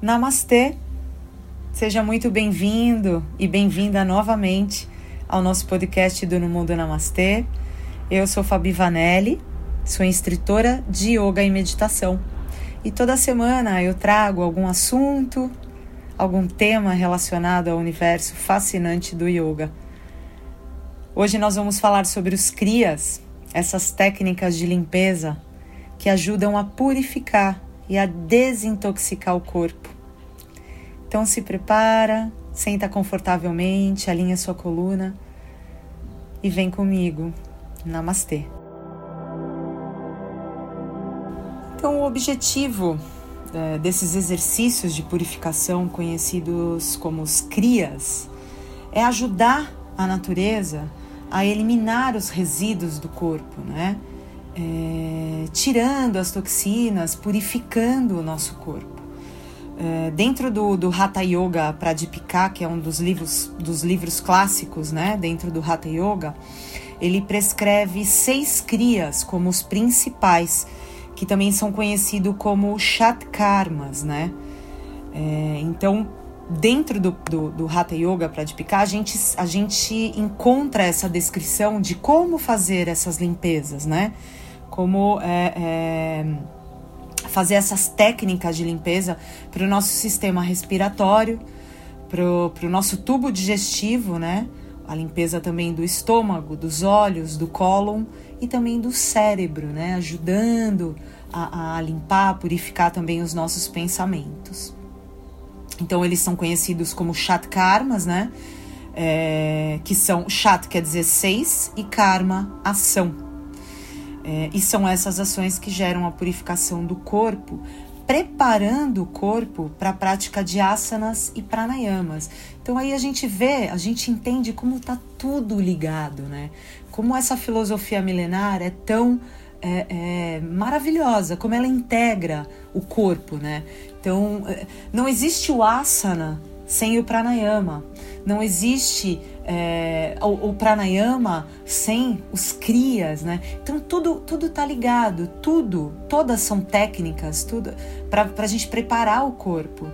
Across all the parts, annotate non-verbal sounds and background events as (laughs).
Namastê! Seja muito bem-vindo e bem-vinda novamente ao nosso podcast do No Mundo Namastê. Eu sou Fabi Vanelli, sou instrutora de yoga e meditação. E toda semana eu trago algum assunto, algum tema relacionado ao universo fascinante do yoga. Hoje nós vamos falar sobre os kriyas, essas técnicas de limpeza que ajudam a purificar e a desintoxicar o corpo. Então se prepara, senta confortavelmente, alinha sua coluna e vem comigo. Namastê. Então o objetivo é, desses exercícios de purificação conhecidos como os crias é ajudar a natureza a eliminar os resíduos do corpo, né? É, tirando as toxinas, purificando o nosso corpo. É, dentro do, do Hatha Yoga Pradipika, que é um dos livros, dos livros clássicos, né, dentro do Hatha Yoga, ele prescreve seis crias como os principais, que também são conhecidos como Shatkarmas, né? É, então, dentro do, do, do Hatha Yoga Pradipika, a gente, a gente encontra essa descrição de como fazer essas limpezas, né? como é, é, fazer essas técnicas de limpeza para o nosso sistema respiratório, para o nosso tubo digestivo, né? A limpeza também do estômago, dos olhos, do cólon e também do cérebro, né? Ajudando a, a limpar, purificar também os nossos pensamentos. Então eles são conhecidos como chat karmas, né? É, que são chat quer dizer seis e karma ação. É, e são essas ações que geram a purificação do corpo, preparando o corpo para a prática de asanas e pranayamas. Então aí a gente vê, a gente entende como está tudo ligado, né? Como essa filosofia milenar é tão é, é, maravilhosa, como ela integra o corpo, né? Então é, não existe o asana sem o pranayama, não existe é, o, o, pranayama sem os crias, né? Então tudo tudo tá ligado, tudo, todas são técnicas, tudo para a gente preparar o corpo,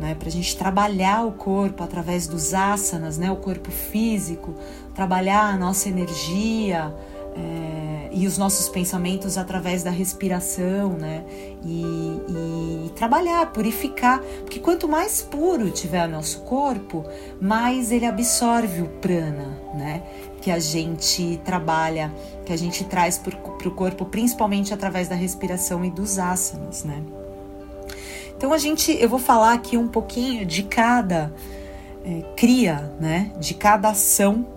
né? Para a gente trabalhar o corpo através dos asanas, né? O corpo físico, trabalhar a nossa energia é, e os nossos pensamentos através da respiração, né? E, e, trabalhar, purificar, porque quanto mais puro tiver nosso corpo, mais ele absorve o prana, né? Que a gente trabalha, que a gente traz para o corpo, principalmente através da respiração e dos asanas, né? Então a gente, eu vou falar aqui um pouquinho de cada é, cria, né? De cada ação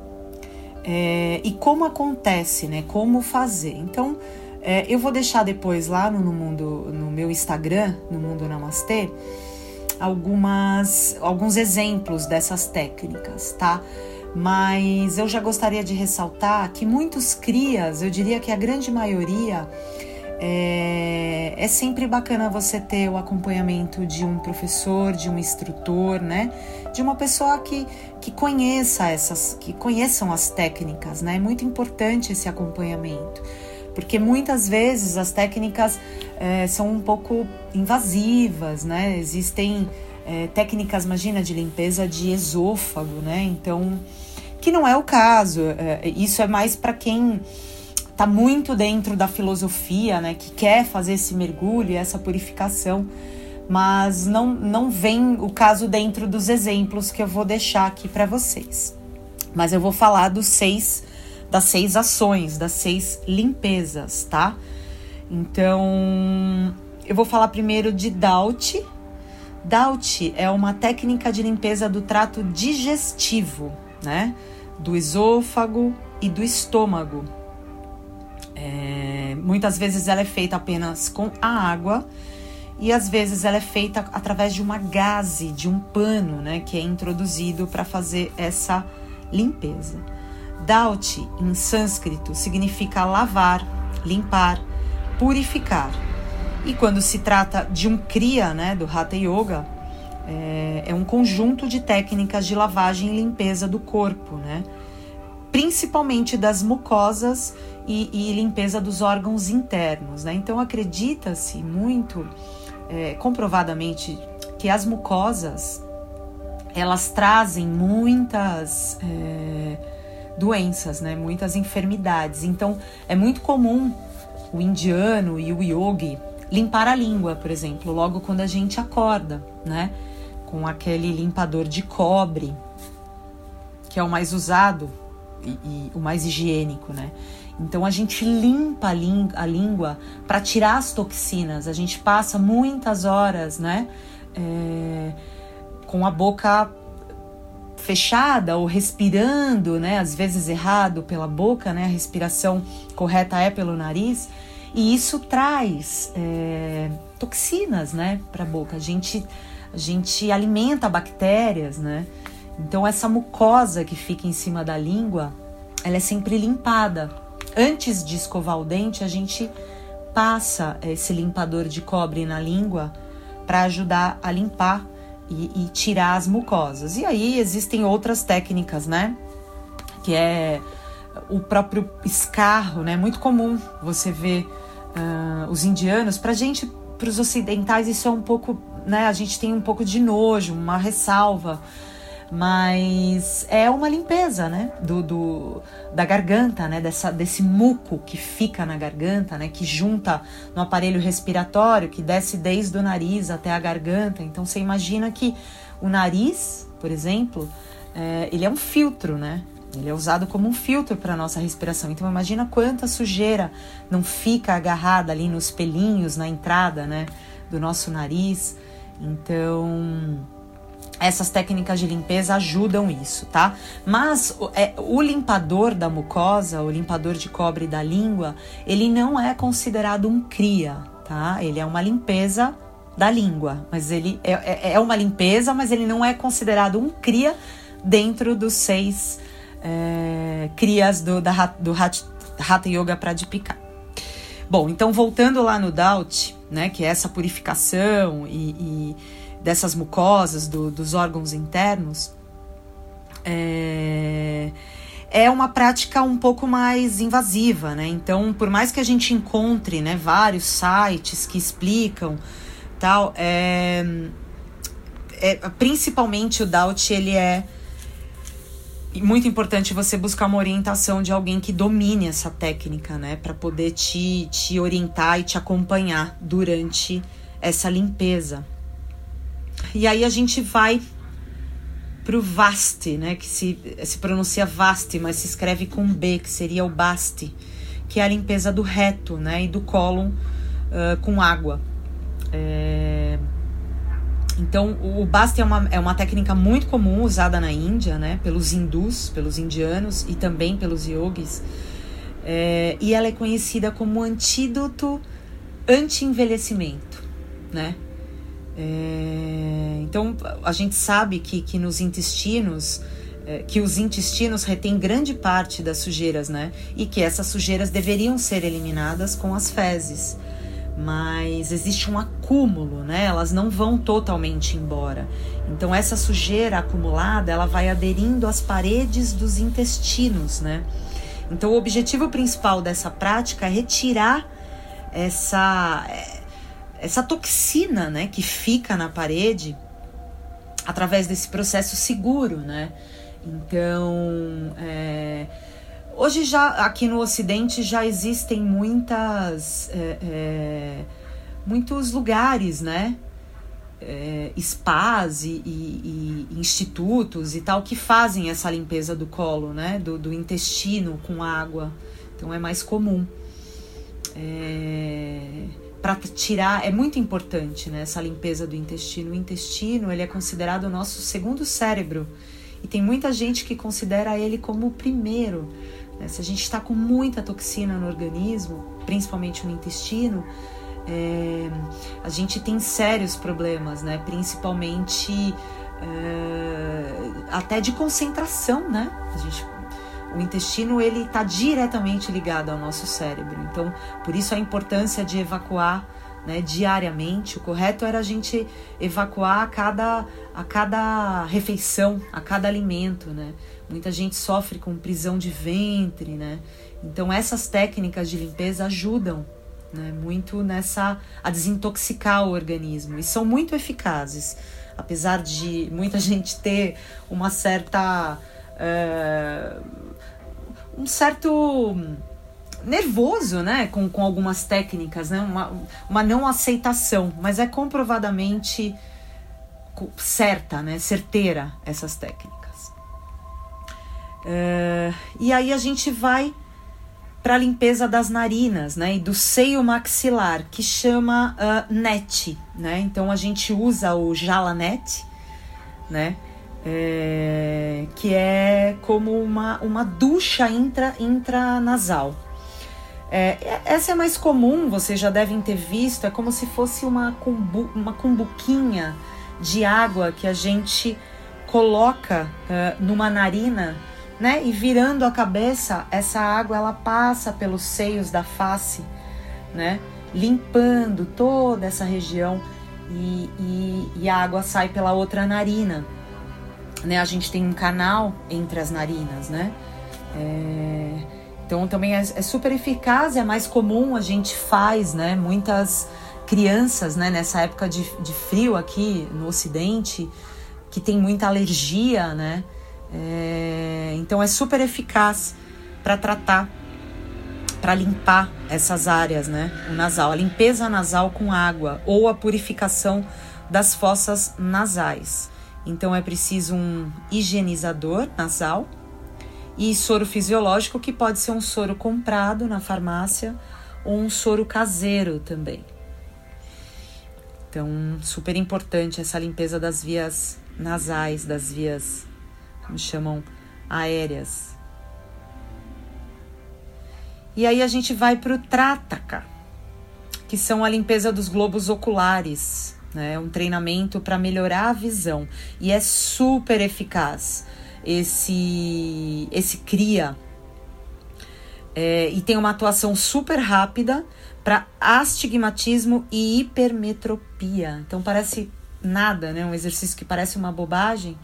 é, e como acontece, né? Como fazer. Então, é, eu vou deixar depois lá no, no, mundo, no meu Instagram, no Mundo Namastê, algumas, alguns exemplos dessas técnicas, tá? Mas eu já gostaria de ressaltar que muitos crias, eu diria que a grande maioria, é, é, sempre bacana você ter o acompanhamento de um professor, de um instrutor, né? De uma pessoa que, que conheça essas, que conheçam as técnicas, né? É muito importante esse acompanhamento, porque muitas vezes as técnicas é, são um pouco invasivas, né? Existem é, técnicas, imagina, de limpeza de esôfago, né? Então, que não é o caso. É, isso é mais para quem está muito dentro da filosofia, né, que quer fazer esse mergulho, essa purificação, mas não, não vem o caso dentro dos exemplos que eu vou deixar aqui para vocês. Mas eu vou falar dos seis, das seis ações, das seis limpezas, tá? Então, eu vou falar primeiro de Daut. Daut é uma técnica de limpeza do trato digestivo, né? Do esôfago e do estômago. É, muitas vezes ela é feita apenas com a água e às vezes ela é feita através de uma gaze, de um pano, né, que é introduzido para fazer essa limpeza. Dauti, em sânscrito, significa lavar, limpar, purificar. E quando se trata de um kriya, né, do Hatha Yoga, é, é um conjunto de técnicas de lavagem e limpeza do corpo, né? principalmente das mucosas e, e limpeza dos órgãos internos. Né? Então, acredita-se muito, é, comprovadamente, que as mucosas elas trazem muitas é, doenças, né? Muitas enfermidades. Então é muito comum o indiano e o yogi limpar a língua, por exemplo, logo quando a gente acorda, né? Com aquele limpador de cobre, que é o mais usado e, e o mais higiênico, né? Então a gente limpa a, língua para tirar as toxinas. A gente passa muitas horas, né? É, com a boca fechada ou respirando, né? Às vezes errado pela boca, né? A respiração correta é pelo nariz. E isso traz é, toxinas, né? Para a boca. A gente, a gente alimenta bactérias, né? Então essa mucosa que fica em cima da língua, ela é sempre limpada antes de escovar o dente, a gente passa esse limpador de cobre na língua para ajudar a limpar e, e, tirar as mucosas. E aí existem outras técnicas, né? Que é o próprio escarro, né? Muito comum você ver uh, os indianos. Para gente, para os ocidentais, isso é um pouco, né? A gente tem um pouco de nojo, uma ressalva mas é uma limpeza, né, do, do, da garganta, né, dessa, desse muco que fica na garganta, né, que junta no aparelho respiratório, que desce desde o nariz até a garganta. Então você imagina que o nariz, por exemplo, é, ele é um filtro, né? Ele é usado como um filtro para a nossa respiração. Então imagina quanta sujeira não fica agarrada ali nos pelinhos, na entrada, né, do nosso nariz. Então essas técnicas de limpeza ajudam isso, tá? Mas é, o limpador da mucosa, o limpador de cobre da língua, ele não é considerado um cria, tá? Ele é uma limpeza da língua, mas ele é, é, é uma limpeza, mas ele não é considerado um cria dentro dos seis é, crias do, da, do Hatha Yoga Pradipika. Bom, então voltando lá no Daut, né, que é essa purificação e, e dessas mucosas, do, dos órgãos internos, é, é uma prática um pouco mais invasiva, né? Então, por mais que a gente encontre né, vários sites que explicam tal, é, é, principalmente o Daut, ele é muito importante você buscar uma orientação de alguém que domine essa técnica, né? Para poder te, te orientar e te acompanhar durante essa limpeza. E aí a gente vai pro Vaste, né? Que se, se pronuncia Vaste, mas se escreve com B, que seria o Baste, que é a limpeza do reto, né? E do cólon uh, com água. É... Então, o Basti é uma, é uma técnica muito comum usada na Índia, né? Pelos hindus, pelos indianos e também pelos yogis. É, e ela é conhecida como antídoto anti-envelhecimento, né? É, então a gente sabe que, que nos intestinos é, que os intestinos retêm grande parte das sujeiras, né? E que essas sujeiras deveriam ser eliminadas com as fezes. Mas existe um acúmulo, né? Elas não vão totalmente embora. Então essa sujeira acumulada, ela vai aderindo às paredes dos intestinos, né? Então o objetivo principal dessa prática é retirar essa essa toxina, né, que fica na parede através desse processo seguro, né? Então, é, hoje já aqui no Ocidente já existem muitas, é, é, muitos lugares, né? É, spas e, e, e, institutos e tal que fazem essa limpeza do colo, né? Do, do intestino com água. Então é mais comum. É para tirar é muito importante né, essa limpeza do intestino. O intestino ele é considerado o nosso segundo cérebro e tem muita gente que considera ele como o primeiro. Né? Se a gente está com muita toxina no organismo, principalmente no intestino, é, a gente tem sérios problemas, né? Principalmente é, até de concentração, né? A gente o intestino ele está diretamente ligado ao nosso cérebro. Então, por isso a importância de evacuar né, diariamente. O correto era a gente evacuar a cada, a cada refeição, a cada alimento. Né? Muita gente sofre com prisão de ventre. Né? Então, essas técnicas de limpeza ajudam né? Muito nessa a desintoxicar o organismo e são muito eficazes, apesar de muita (laughs) gente ter uma certa é, um certo nervoso, né, com, com algumas técnicas, né, uma, uma não aceitação, mas é comprovadamente certa, né, certeira essas técnicas. É, e aí a gente vai para a limpeza das narinas, né, e do seio maxilar, que chama uh, NET, né? Então a gente usa o Jalanet, né? É, que é como uma, uma ducha intra, intranasal. É, essa é mais comum, vocês já devem ter visto, é como se fosse uma, cumbu, uma cumbuquinha de água que a gente coloca uh, numa narina né? E virando a cabeça, essa água ela passa pelos seios da face, né? Limpando toda essa região e, e, e, a água sai pela outra narina, né? A gente tem um canal entre as narinas, né? É, então também é, é super eficaz, é mais comum, a gente faz, né? Muitas crianças, né? Nessa época de, de frio aqui no Ocidente, que tem muita alergia, né? É, então é super eficaz para tratar, para limpar essas áreas, né? O nasal, a limpeza nasal com água ou a purificação das fossas nasais. Então é preciso um higienizador nasal e soro fisiológico que pode ser um soro comprado na farmácia ou um soro caseiro também. Então, super importante essa limpeza das vias nasais, das vias como chamam aéreas. E aí a gente vai para o Trataka, que são a limpeza dos globos oculares, né? Um treinamento para melhorar a visão e é super eficaz. Esse esse cria é, e tem uma atuação super rápida para astigmatismo e hipermetropia. Então parece nada, né? Um exercício que parece uma bobagem,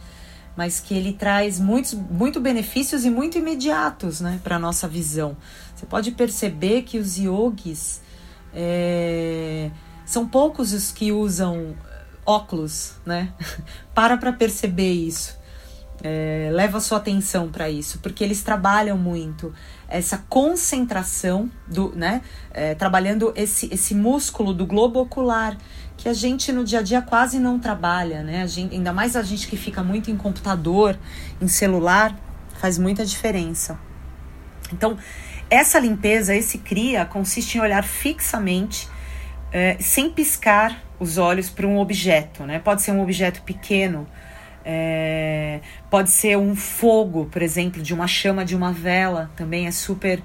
mas que ele traz muitos muito benefícios e muito imediatos né, para nossa visão. Você pode perceber que os yogis é, são poucos os que usam óculos, né? (laughs) para para perceber isso. É, leva sua atenção para isso, porque eles trabalham muito essa concentração do, né, é, trabalhando esse, esse músculo do globo ocular que a gente no dia a dia quase não trabalha, né? A gente, ainda mais a gente que fica muito em computador, em celular, faz muita diferença. Então, essa limpeza, esse cria, consiste em olhar fixamente, é, sem piscar os olhos para um objeto, né? Pode ser um objeto pequeno, é, pode ser um fogo, por exemplo, de uma chama de uma vela, também é super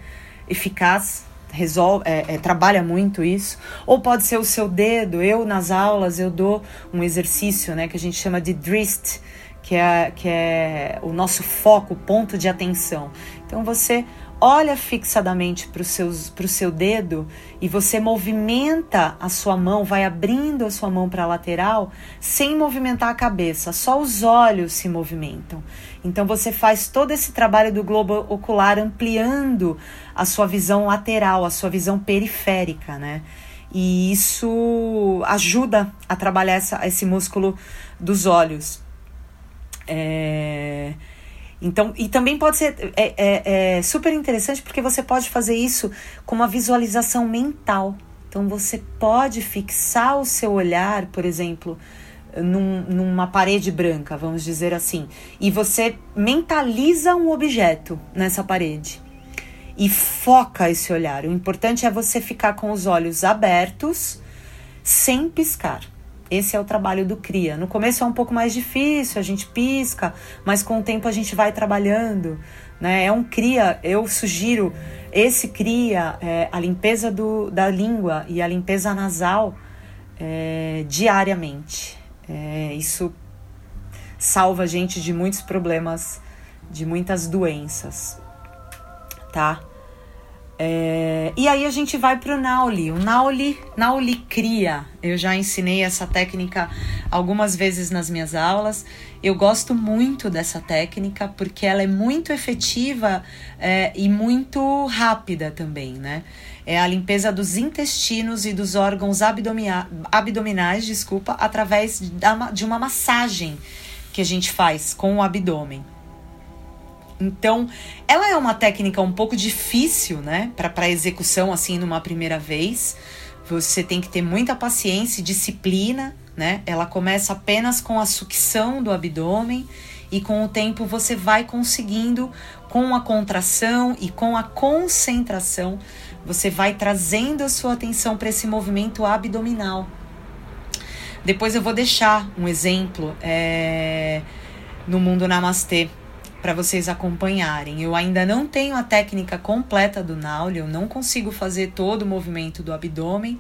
eficaz resolve, é, é, trabalha muito isso, ou pode ser o seu dedo. Eu nas aulas eu dou um exercício, né, que a gente chama de drist, que é, que é o nosso foco, ponto de atenção. Então você olha fixadamente para o seu dedo e você movimenta a sua mão, vai abrindo a sua mão para a lateral sem movimentar a cabeça, só os olhos se movimentam. Então você faz todo esse trabalho do globo ocular ampliando a sua visão lateral, a sua visão periférica, né? E isso ajuda a trabalhar essa, esse músculo dos olhos. É... Então, e também pode ser é, é, é, super interessante porque você pode fazer isso com uma visualização mental. Então você pode fixar o seu olhar, por exemplo, num, numa parede branca, vamos dizer assim, e você mentaliza um objeto nessa parede e foca esse olhar. O importante é você ficar com os olhos abertos, sem piscar. Esse é o trabalho do cria. No começo é um pouco mais difícil, a gente pisca, mas com o tempo a gente vai trabalhando. Né? É um cria, eu sugiro esse cria, é, a limpeza do, da língua e a limpeza nasal é, diariamente. É, isso salva a gente de muitos problemas, de muitas doenças, tá? É, e aí a gente vai para o Nauli. O Nauli, Nauli cria. Eu já ensinei essa técnica algumas vezes nas minhas aulas. Eu gosto muito dessa técnica porque ela é muito efetiva é, e muito rápida também, né? é a limpeza dos intestinos e dos órgãos abdominais, desculpa, através de uma massagem que a gente faz com o abdômen. Então, ela é uma técnica um pouco difícil, né, para execução assim numa primeira vez. Você tem que ter muita paciência e disciplina, né? Ela começa apenas com a sucção do abdômen e com o tempo você vai conseguindo com a contração e com a concentração, você vai trazendo a sua atenção para esse movimento abdominal. Depois eu vou deixar um exemplo é, no Mundo Namastê para vocês acompanharem. Eu ainda não tenho a técnica completa do Nauli, eu não consigo fazer todo o movimento do abdômen,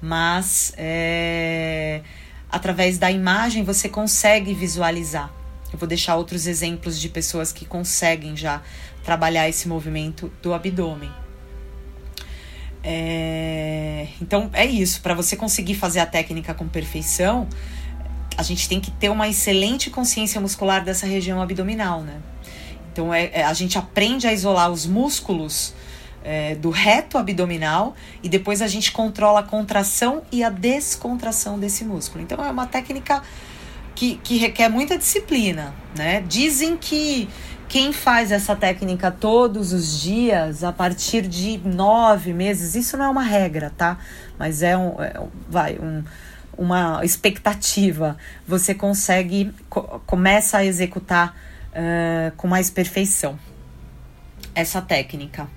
mas é, através da imagem você consegue visualizar. Eu vou deixar outros exemplos de pessoas que conseguem já trabalhar esse movimento do abdômen. É, então é isso. Para você conseguir fazer a técnica com perfeição, a gente tem que ter uma excelente consciência muscular dessa região abdominal, né? Então é, é a gente aprende a isolar os músculos é, do reto abdominal e depois a gente controla a contração e a descontração desse músculo. Então é uma técnica que, que requer muita disciplina, né? Dizem que quem faz essa técnica todos os dias, a partir de nove meses, isso não é uma regra, tá? Mas é um, é, vai, um, uma expectativa. Você consegue, co começa a executar uh, com mais perfeição essa técnica.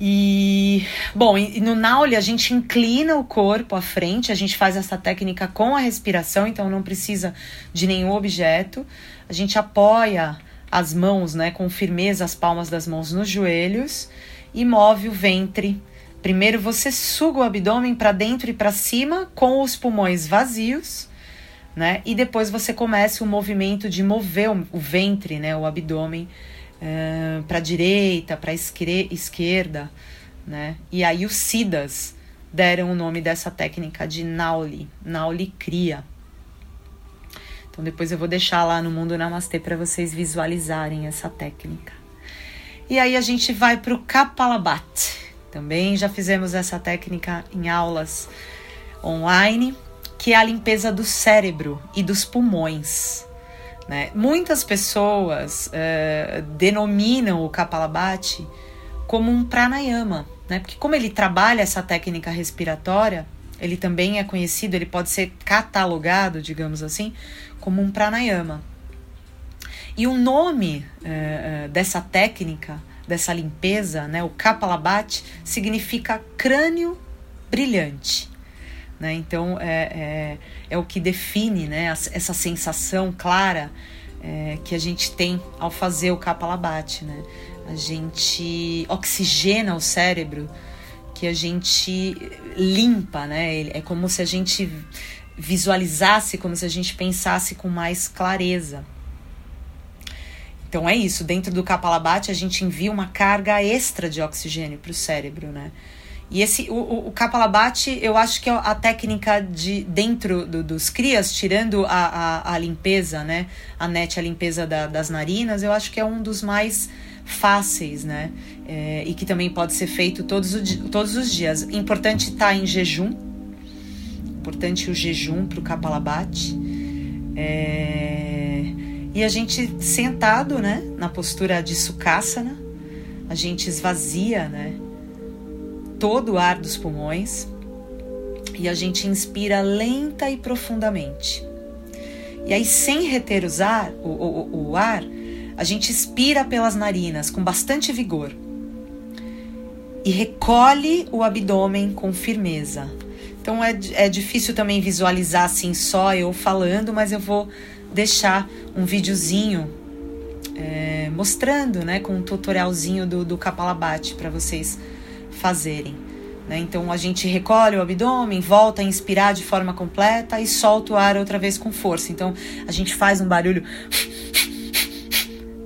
E, bom, e no Nauli a gente inclina o corpo à frente, a gente faz essa técnica com a respiração, então não precisa de nenhum objeto. A gente apoia as mãos, né, com firmeza, as palmas das mãos nos joelhos e move o ventre. Primeiro você suga o abdômen para dentro e para cima com os pulmões vazios, né? E depois você começa o movimento de mover o, o ventre, né, o abdômen uh, para direita, para esquerda, né? E aí os Siddhas deram o nome dessa técnica de Nauli, Nauli Kriya. Então depois eu vou deixar lá no Mundo Namastê para vocês visualizarem essa técnica. E aí a gente vai para o Kapalabhati. Também já fizemos essa técnica em aulas online, que é a limpeza do cérebro e dos pulmões. Né? Muitas pessoas uh, denominam o Kapalabhati como um pranayama, né? porque como ele trabalha essa técnica respiratória, ele também é conhecido, ele pode ser catalogado, digamos assim, como um pranayama. E o nome uh, dessa técnica, dessa limpeza, né, o Kapalabhati, significa crânio brilhante. Né? Então é, é, é, o que define né, essa sensação clara é, que a gente tem ao fazer o Kapalabhati. Né? A gente oxigena o cérebro, que a gente limpa, né? É como se a gente visualizasse, como se a gente pensasse com mais clareza. Então é isso, dentro do Kapalabhati a gente envia uma carga extra de oxigênio para o cérebro, né? E esse, o, o, o Kapalabhati, eu acho que é a técnica de dentro do, dos crias, tirando a, a, a, limpeza, né? A net, a limpeza da, das narinas, eu acho que é um dos mais fáceis, né? É, e que também pode ser feito todos, o, todos os dias. Importante estar tá em jejum, importante o jejum para o Kapalabhati. É... E a gente sentado, né, na postura de Sukhasana, a gente esvazia, né, todo o ar dos pulmões e a gente inspira lenta e profundamente. E aí, sem reter os ar, o, o, o ar, a gente expira pelas narinas com bastante vigor e recolhe o abdômen com firmeza, então é, é difícil também visualizar assim só eu falando, mas eu vou deixar um videozinho é, mostrando, né, com um tutorialzinho do, do Kapalabhati para vocês fazerem. Né? Então a gente recolhe o abdômen, volta a inspirar de forma completa e solta o ar outra vez com força. Então a gente faz um barulho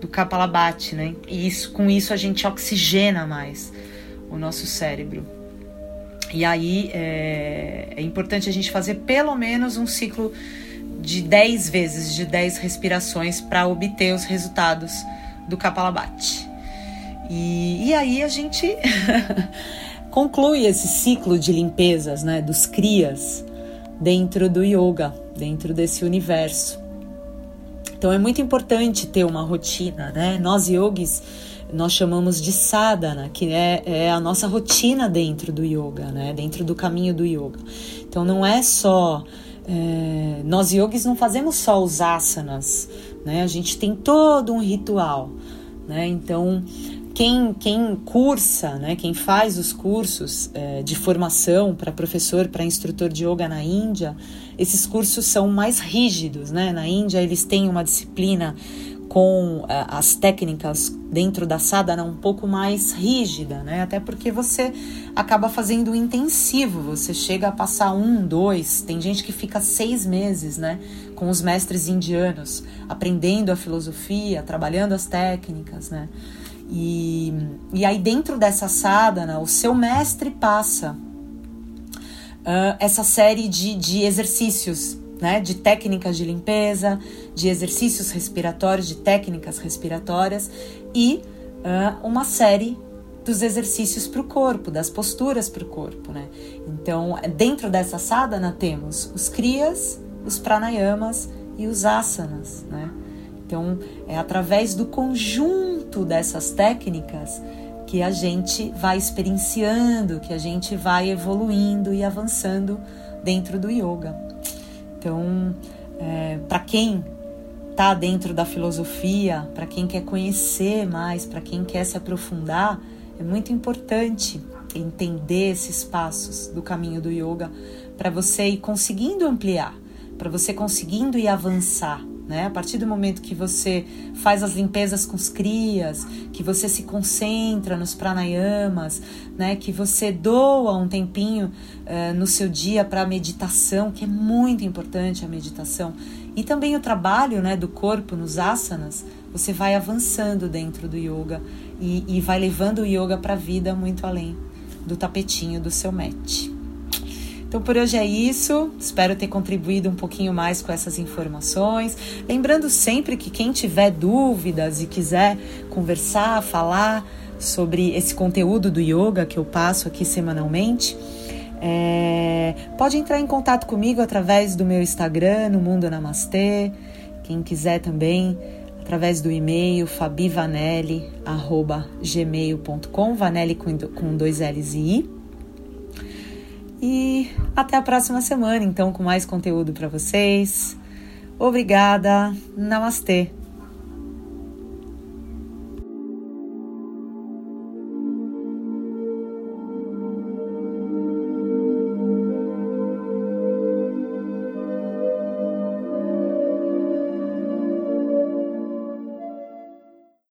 do Kapalabhati, né? E isso, com isso a gente oxigena mais o nosso cérebro. E aí é, é importante a gente fazer pelo menos um ciclo de 10 vezes, de 10 respirações para obter os resultados do Kapalabhati. E, e aí a gente (laughs) conclui esse ciclo de limpezas, né, dos crias dentro do yoga, dentro desse universo. Então é muito importante ter uma rotina, né? Nós yogis nós chamamos de sadhana, que é, é, a nossa rotina dentro do yoga, né? Dentro do caminho do yoga. Então não é só é, nós yogis não fazemos só os asanas, né? A gente tem todo um ritual, né? Então quem, quem cursa, né, quem faz os cursos é, de formação para professor, para instrutor de yoga na Índia, esses cursos são mais rígidos. Né? Na Índia, eles têm uma disciplina com é, as técnicas dentro da sadhana um pouco mais rígida, né? Até porque você acaba fazendo intensivo, você chega a passar um, dois, tem gente que fica seis meses, né? Com os mestres indianos, aprendendo a filosofia, trabalhando as técnicas, né? E, e aí, dentro dessa sadhana, o seu mestre passa uh, essa série de, de exercícios, né? De técnicas de limpeza, de exercícios respiratórios, de técnicas respiratórias e uh, uma série dos exercícios para o corpo, das posturas para o corpo, né? Então, dentro dessa sadhana temos os kriyas, os pranayamas e os asanas, né? Então, é através do conjunto dessas técnicas que a gente vai experienciando, que a gente vai evoluindo e avançando dentro do yoga. Então, é, para quem está dentro da filosofia, para quem quer conhecer mais, para quem quer se aprofundar, é muito importante entender esses passos do caminho do yoga para você ir conseguindo ampliar, para você conseguindo ir avançar né? A partir do momento que você faz as limpezas com os crias, que você se concentra nos pranayamas, né? Que você doa um tempinho uh, no seu dia para a meditação, que é muito importante a meditação, e também o trabalho, né, do corpo nos asanas, você vai avançando dentro do yoga e, e vai levando o yoga para a vida muito além do tapetinho do seu mat. Então por hoje é isso. Espero ter contribuído um pouquinho mais com essas informações. Lembrando sempre que quem tiver dúvidas e quiser conversar, falar sobre esse conteúdo do yoga que eu passo aqui semanalmente, é, pode entrar em contato comigo através do meu Instagram, no Mundo Namastê. Quem quiser também, através do e-mail fabivanelli.gmail.com, Vanelli com, dois L's e I. E até a próxima semana, então, com mais conteúdo para vocês. Obrigada. Namastê.